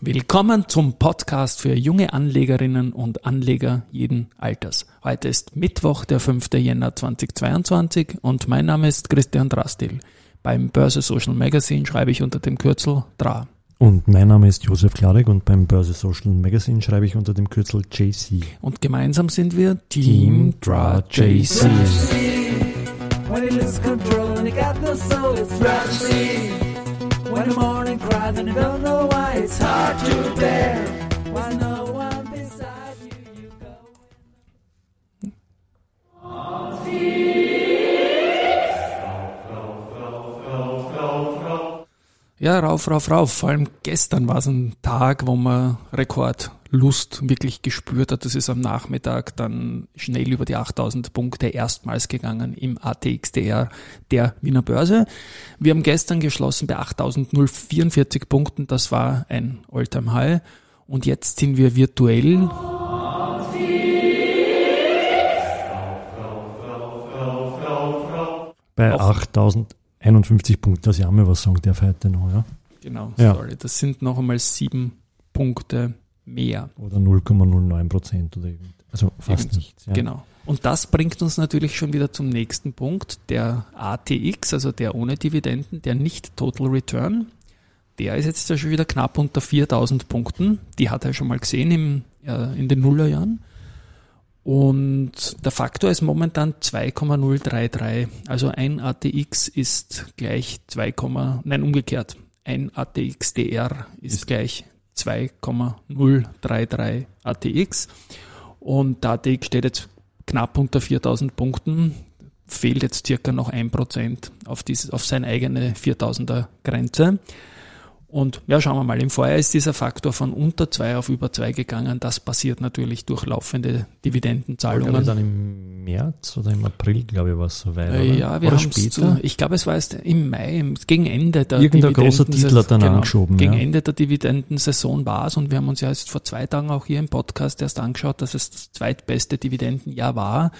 Willkommen zum Podcast für junge Anlegerinnen und Anleger jeden Alters. Heute ist Mittwoch, der 5. Jänner 2022 und mein Name ist Christian Drastil. Beim Börse Social Magazine schreibe ich unter dem Kürzel DRA. Und mein Name ist Josef Klarek und beim Börse Social Magazine schreibe ich unter dem Kürzel JC. Und gemeinsam sind wir Team, Team DRA JC. When the morning cries and you don't know why it's hard to bear. Ja, rauf, rauf, rauf. Vor allem gestern war es ein Tag, wo man Rekordlust wirklich gespürt hat. Das ist am Nachmittag dann schnell über die 8000 Punkte erstmals gegangen im ATXDR der Wiener Börse. Wir haben gestern geschlossen bei 8044 Punkten. Das war ein Alltime High. Und jetzt sind wir virtuell bei 8000 51 Punkte, dass ich auch mal was sagen darf heute noch, ja? Genau, ja. sorry. Das sind noch einmal sieben Punkte mehr. Oder 0,09 Prozent oder irgend. Also fast Irgend, nichts. Ja. Genau. Und das bringt uns natürlich schon wieder zum nächsten Punkt. Der ATX, also der ohne Dividenden, der nicht Total Return, der ist jetzt ja schon wieder knapp unter 4000 Punkten. Die hat er schon mal gesehen im, äh, in den Nullerjahren. Und der Faktor ist momentan 2,033. Also ein ATX ist gleich 2, nein, umgekehrt. Ein ATX DR ist, ist gleich 2,033 ATX. Und der ATX steht jetzt knapp unter 4000 Punkten. Fehlt jetzt circa noch ein Prozent auf, dieses, auf seine eigene 4000er Grenze. Und ja, schauen wir mal, im Vorjahr ist dieser Faktor von unter zwei auf über zwei gegangen. Das passiert natürlich durch laufende Dividendenzahlungen. Ich dann im März oder im April, glaube ich, war es soweit. Äh, ja, wir haben es ich glaube, es war erst im Mai, gegen Ende der Irgendein großer Titel hat dann genau, angeschoben. Gegen ja. Ende der Dividendensaison war es und wir haben uns ja jetzt vor zwei Tagen auch hier im Podcast erst angeschaut, dass es das zweitbeste Dividendenjahr war.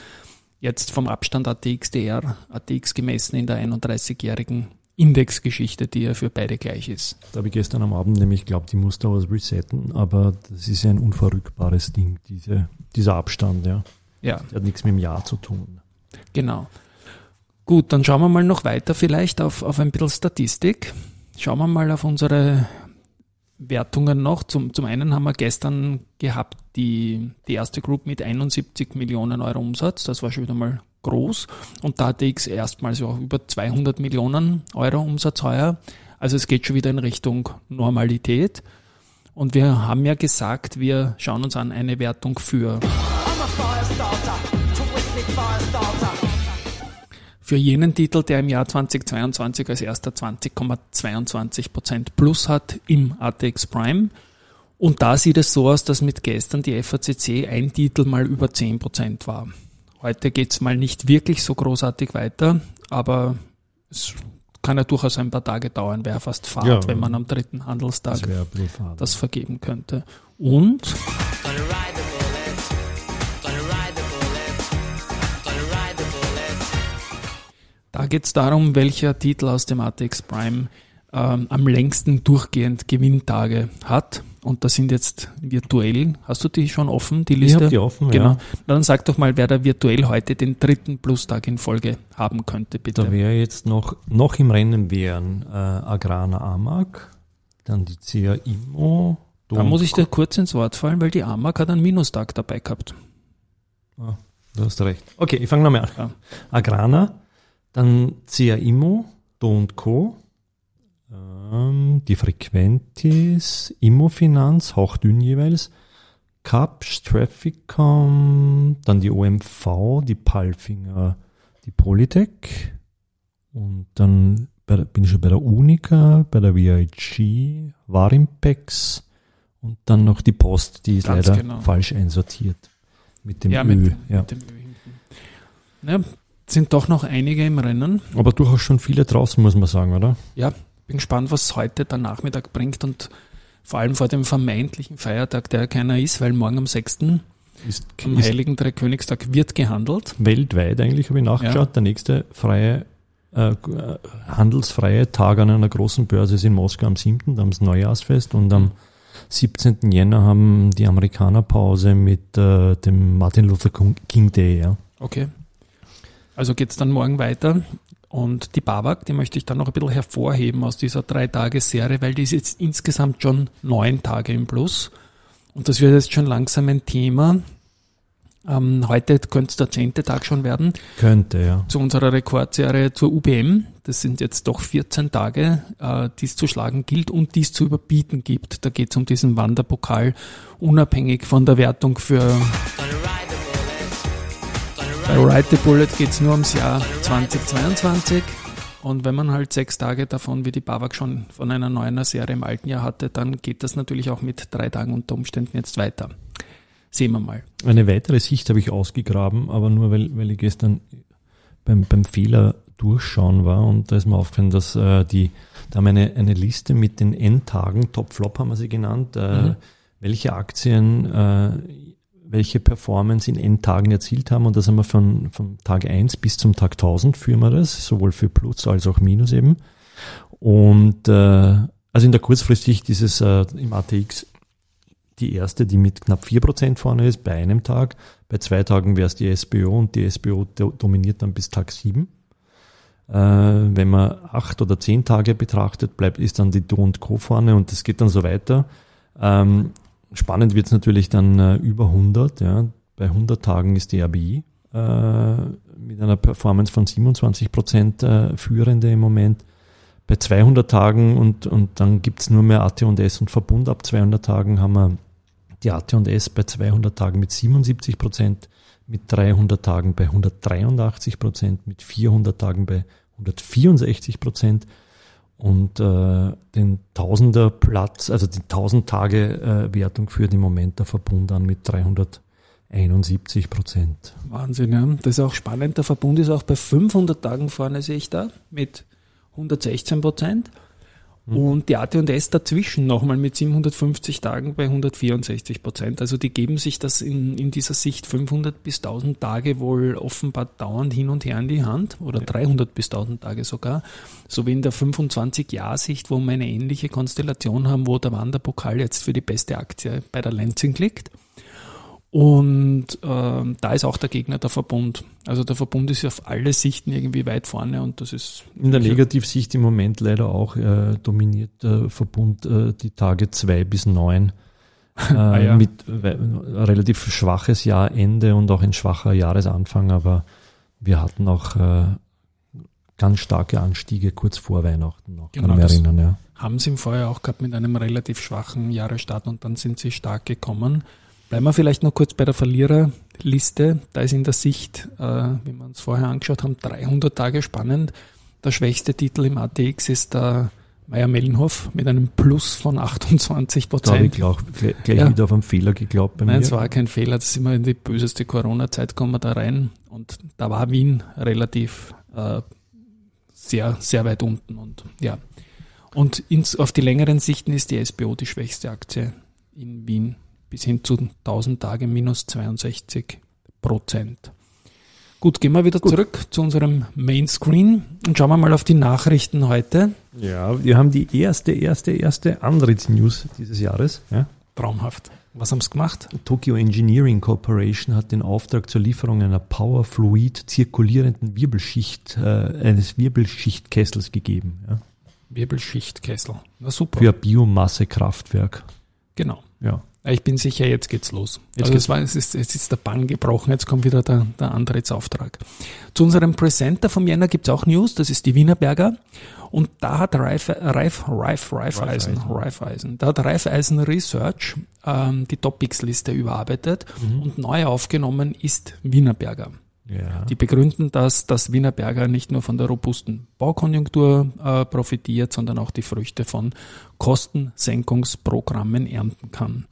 Jetzt vom Abstand ATX-DR, ATX gemessen in der 31-jährigen Indexgeschichte, die ja für beide gleich ist. Da habe ich gestern am Abend nämlich glaubt, ich muss da was resetten, aber das ist ja ein unverrückbares Ding, diese, dieser Abstand, ja. Ja. Das hat nichts mit dem Jahr zu tun. Genau. Gut, dann schauen wir mal noch weiter vielleicht auf, auf ein bisschen Statistik. Schauen wir mal auf unsere Wertungen noch. Zum, zum einen haben wir gestern gehabt die, die erste Group mit 71 Millionen Euro Umsatz. Das war schon wieder mal groß und da ich erstmals auch über 200 Millionen Euro Umsatz heuer. Also es geht schon wieder in Richtung Normalität. Und wir haben ja gesagt, wir schauen uns an eine Wertung für für jenen Titel, der im Jahr 2022 als erster 20,22% plus hat im ATX Prime. Und da sieht es so aus, dass mit gestern die FACC ein Titel mal über 10% war. Heute geht's mal nicht wirklich so großartig weiter, aber es kann ja durchaus ein paar Tage dauern, wäre fast Fahrt, ja, wenn man am dritten Handelstag das, das vergeben könnte. Und? Da geht es darum, welcher Titel aus dem ATX Prime ähm, am längsten durchgehend Gewinntage hat. Und das sind jetzt virtuell. Hast du die schon offen, die Liste? Ich habe die offen, genau. Ja. Dann sag doch mal, wer da virtuell heute den dritten Plustag in Folge haben könnte, bitte. Da wäre jetzt noch, noch im Rennen wären äh, Agrana Amag, dann die CA Immo. Da muss ich dir kurz ins Wort fallen, weil die Amag hat einen Minustag dabei gehabt. Ah, du hast recht. Okay, ich fange nochmal an. Ja. Agrana, dann CA Immo, Do Co., die Frequentis, Immofinanz, hauchdünn jeweils, Capsch, Trafficom, dann die OMV, die Palfinger, die Polytech und dann bei, bin ich schon bei der Unica, bei der VIG, Warimpex und dann noch die Post, die ist Ganz leider genau. falsch einsortiert. Mit dem ja, Ö. Mit, ja. Mit dem Ö hinten. Ja, sind doch noch einige im Rennen. Aber durchaus schon viele draußen, muss man sagen, oder? Ja, bin gespannt, was heute der Nachmittag bringt und vor allem vor dem vermeintlichen Feiertag, der keiner ist, weil morgen am 6. Ist, am ist Heiligen Dreikönigstag wird gehandelt. Weltweit eigentlich habe ich nachgeschaut. Ja. Der nächste freie, äh, handelsfreie Tag an einer großen Börse ist in Moskau am 7., da haben sie Neujahrsfest und am 17. Jänner haben die Amerikaner Pause mit äh, dem Martin Luther King Day. Ja. Okay. Also geht es dann morgen weiter. Und die Babak, die möchte ich dann noch ein bisschen hervorheben aus dieser Drei-Tage-Serie, weil die ist jetzt insgesamt schon neun Tage im Plus. Und das wird jetzt schon langsam ein Thema. Ähm, heute könnte es der zehnte Tag schon werden. Könnte, ja. Zu unserer Rekordserie zur UBM. Das sind jetzt doch 14 Tage, äh, die es zu schlagen gilt und die es zu überbieten gibt. Da geht es um diesen Wanderpokal, unabhängig von der Wertung für bei Ride the Bullet geht es nur ums Jahr 2022. Und wenn man halt sechs Tage davon, wie die Bavak schon von einer neuen Serie im alten Jahr hatte, dann geht das natürlich auch mit drei Tagen unter Umständen jetzt weiter. Sehen wir mal. Eine weitere Sicht habe ich ausgegraben, aber nur weil, weil ich gestern beim, beim Fehler durchschauen war und da ist mir aufgefallen, dass äh, die, da haben wir eine, eine Liste mit den Endtagen, Top-Flop haben wir sie genannt, äh, mhm. welche Aktien äh, welche Performance in Endtagen erzielt haben. Und das haben wir von, von Tag 1 bis zum Tag 1000 führen wir das, sowohl für Plus als auch Minus eben. Und äh, also in der Kurzfristig dieses äh, im ATX die erste, die mit knapp 4% vorne ist, bei einem Tag. Bei zwei Tagen wäre es die SBO und die SBO dominiert dann bis Tag 7. Äh, wenn man acht oder zehn Tage betrachtet, bleibt, ist dann die Do und Co. vorne und das geht dann so weiter. Ähm, Spannend wird es natürlich dann äh, über 100. Ja. Bei 100 Tagen ist die RBI äh, mit einer Performance von 27 Prozent äh, führende im Moment. Bei 200 Tagen und, und dann gibt's nur mehr AT&S und Verbund. Ab 200 Tagen haben wir die AT&S bei 200 Tagen mit 77 Prozent, mit 300 Tagen bei 183 Prozent, mit 400 Tagen bei 164 Prozent und äh, den Tausender Platz, also die 1000 Tage äh, Wertung führt im Moment der Verbund an mit 371 Prozent. Wahnsinn, ja. Das ist auch spannend. Der Verbund ist auch bei 500 Tagen vorne, sehe ich da, mit 116 Prozent. Mhm. Und die AT&S dazwischen nochmal mit 750 Tagen bei 164 Prozent. Also die geben sich das in, in dieser Sicht 500 bis 1000 Tage wohl offenbar dauernd hin und her in die Hand oder ja. 300 bis 1000 Tage sogar. So wie in der 25-Jahr-Sicht, wo wir eine ähnliche Konstellation haben, wo der Wanderpokal jetzt für die beste Aktie bei der Lansing liegt. Und äh, da ist auch der Gegner der Verbund. Also der Verbund ist auf alle Sichten irgendwie weit vorne und das ist. In der Negativsicht im Moment leider auch äh, dominiert der Verbund äh, die Tage zwei bis neun. Äh, ah, ja. Mit relativ schwaches Jahrende und auch ein schwacher Jahresanfang, aber wir hatten auch äh, ganz starke Anstiege kurz vor Weihnachten noch. Genau, kann ich erinnern, ja. Haben sie im Vorjahr auch gehabt mit einem relativ schwachen Jahresstart und dann sind sie stark gekommen. Bleiben wir vielleicht noch kurz bei der Verliererliste. Da ist in der Sicht, äh, wie wir uns vorher angeschaut haben, 300 Tage spannend. Der schwächste Titel im ATX ist der Meier-Mellenhof mit einem Plus von 28 Prozent. Da habe ich gleich, gleich ja. wieder auf einen Fehler geglaubt bei Nein, mir. Nein, es war kein Fehler. Das ist immer in die böseste Corona-Zeit kommen wir da rein. Und da war Wien relativ äh, sehr, sehr weit unten. Und ja. Und ins, auf die längeren Sichten ist die SBO die schwächste Aktie in Wien bis hin zu 1000 Tage minus 62 Prozent. Gut, gehen wir wieder Gut. zurück zu unserem Mainscreen und schauen wir mal auf die Nachrichten heute. Ja, wir haben die erste, erste, erste Andritz-News dieses Jahres. Ja. Traumhaft. Was haben sie gemacht? Tokyo Engineering Corporation hat den Auftrag zur Lieferung einer Powerfluid zirkulierenden Wirbelschicht, äh, eines Wirbelschichtkessels gegeben. Ja. Wirbelschichtkessel. Na super. Für Biomassekraftwerk. Genau. Ja. Ich bin sicher, jetzt geht's los. Jetzt, also geht's. War, es ist, jetzt ist der Bann gebrochen, jetzt kommt wieder der, der Antrittsauftrag. Zu unserem Presenter vom Jänner gibt's auch News, das ist die Wienerberger. Und da hat Reif, Reif, Reif, Reifeisen, Reifeisen, da hat Reifeisen Research ähm, die Topics-Liste überarbeitet mhm. und neu aufgenommen ist Wienerberger. Ja. Die begründen, dass das Wienerberger nicht nur von der robusten Baukonjunktur äh, profitiert, sondern auch die Früchte von Kostensenkungsprogrammen ernten kann.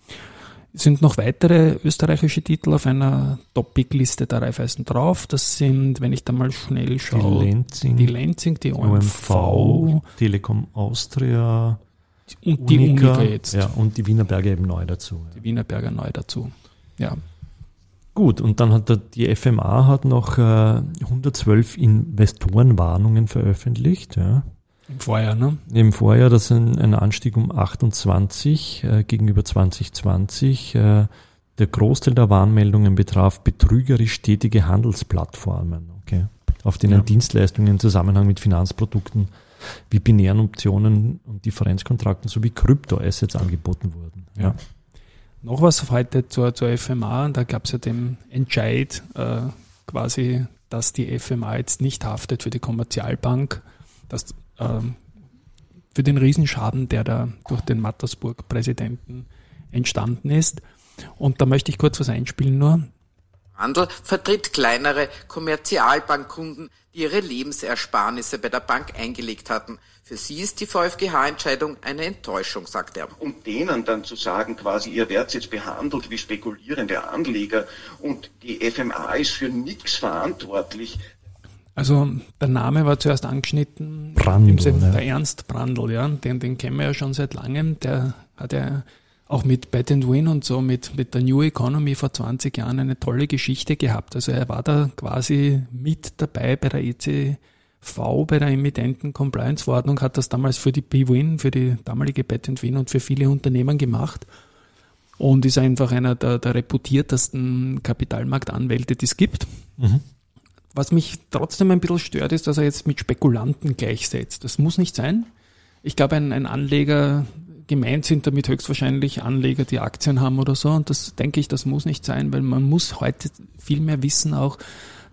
Es sind noch weitere österreichische Titel auf einer Topic-Liste der Raiffeisen drauf. Das sind, wenn ich da mal schnell schaue, die Lenzing, die, Lenzing, die OMV, OMV Telekom Austria und die Unica jetzt. Ja, und die Wienerberger eben neu dazu. Die Wienerberger neu dazu. Ja, Gut, und dann hat der, die FMA hat noch äh, 112 Investorenwarnungen veröffentlicht. Ja. Im Vorjahr, ne? Im Vorjahr, das ist ein, ein Anstieg um 28 äh, gegenüber 2020. Äh, der Großteil der Warnmeldungen betraf betrügerisch tätige Handelsplattformen, okay, auf denen ja. Dienstleistungen im Zusammenhang mit Finanzprodukten wie binären Optionen und Differenzkontrakten sowie Kryptoassets angeboten wurden. Ja. ja. Noch was heute zur, zur FMA, da gab es ja den Entscheid äh, quasi, dass die FMA jetzt nicht haftet für die Kommerzialbank, dass äh, für den Riesenschaden, der da durch den Mattersburg-Präsidenten entstanden ist. Und da möchte ich kurz was einspielen nur. Handel vertritt kleinere Kommerzialbankkunden, die ihre Lebensersparnisse bei der Bank eingelegt hatten. Für sie ist die VfGH-Entscheidung eine Enttäuschung, sagt er. Um denen dann zu sagen, quasi, ihr werdet jetzt behandelt wie spekulierende Anleger und die FMA ist für nichts verantwortlich. Also der Name war zuerst angeschnitten. Brandl, ja. Der Ernst Brandl, ja, den, den kennen wir ja schon seit langem. Der hat ja auch mit Bet and Win und so, mit, mit der New Economy vor 20 Jahren eine tolle Geschichte gehabt. Also er war da quasi mit dabei bei der ECV, bei der Emittenten Compliance Verordnung, hat das damals für die BWin, für die damalige Bet and Win und für viele Unternehmen gemacht und ist einfach einer der, der reputiertesten Kapitalmarktanwälte, die es gibt. Mhm. Was mich trotzdem ein bisschen stört, ist, dass er jetzt mit Spekulanten gleichsetzt. Das muss nicht sein. Ich glaube, ein, ein Anleger gemeint sind damit höchstwahrscheinlich Anleger, die Aktien haben oder so. Und das denke ich, das muss nicht sein, weil man muss heute viel mehr wissen auch,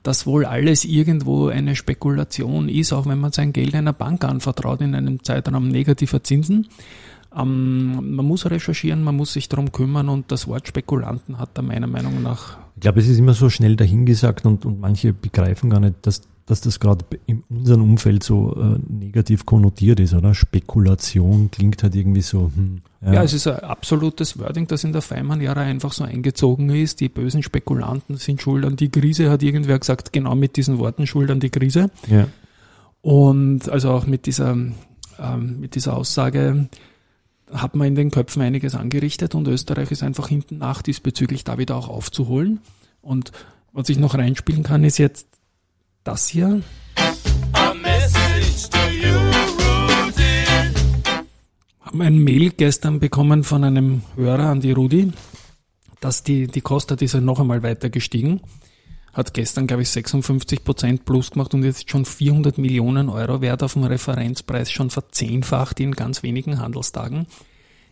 dass wohl alles irgendwo eine Spekulation ist, auch wenn man sein Geld einer Bank anvertraut in einem Zeitraum negativer Zinsen. Ähm, man muss recherchieren, man muss sich darum kümmern und das Wort Spekulanten hat da meiner Meinung nach. Ich glaube, es ist immer so schnell dahingesagt und, und manche begreifen gar nicht, dass dass das gerade in unserem Umfeld so äh, negativ konnotiert ist, oder? Spekulation klingt halt irgendwie so. Hm, ja. ja. es ist ein absolutes Wording, das in der Feimann-Jahre einfach so eingezogen ist. Die bösen Spekulanten sind schuld an die Krise, hat irgendwer gesagt, genau mit diesen Worten schuld an die Krise. Ja. Und also auch mit dieser, ähm, mit dieser Aussage hat man in den Köpfen einiges angerichtet und Österreich ist einfach hinten nach diesbezüglich da wieder auch aufzuholen. Und was ich noch reinspielen kann, ist jetzt das hier. Haben ein Mail gestern bekommen von einem Hörer an die Rudi, dass die, die Kosten ist ja noch einmal weiter gestiegen. Hat gestern, glaube ich, 56 Prozent plus gemacht und jetzt schon 400 Millionen Euro wert auf dem Referenzpreis schon verzehnfacht in ganz wenigen Handelstagen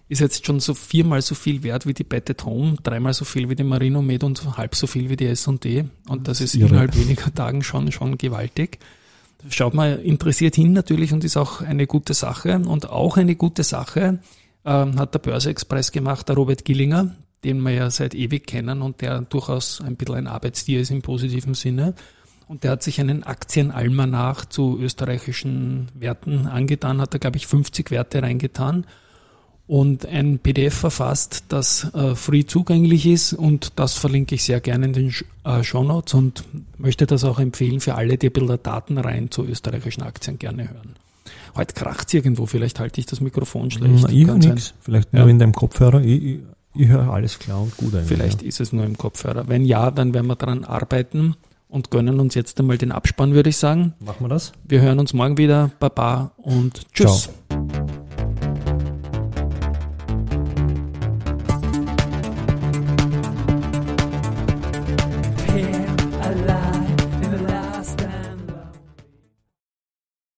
ist jetzt schon so viermal so viel wert wie die Bettet Home, dreimal so viel wie die Marino Med und halb so viel wie die S&D. Und das ist Irre. innerhalb weniger Tagen schon, schon gewaltig. Schaut mal interessiert hin natürlich und ist auch eine gute Sache. Und auch eine gute Sache äh, hat der Börseexpress gemacht, der Robert Gillinger, den wir ja seit ewig kennen und der durchaus ein bisschen ein Arbeitstier ist im positiven Sinne. Und der hat sich einen Aktienalmanach zu österreichischen Werten angetan, hat da, glaube ich, 50 Werte reingetan und ein PDF verfasst, das äh, free zugänglich ist und das verlinke ich sehr gerne in den äh, Show Notes und möchte das auch empfehlen für alle, die Bilder Daten rein zu österreichischen Aktien gerne hören. Heute kracht irgendwo, vielleicht halte ich das Mikrofon schlecht. Na, ich höre nichts, vielleicht nur ja. in deinem Kopfhörer. Ich, ich, ich höre alles klar und gut eigentlich. Vielleicht ja. ist es nur im Kopfhörer. Wenn ja, dann werden wir daran arbeiten und gönnen uns jetzt einmal den Abspann, würde ich sagen. Machen wir das. Wir hören uns morgen wieder. Baba und tschüss. Ciao.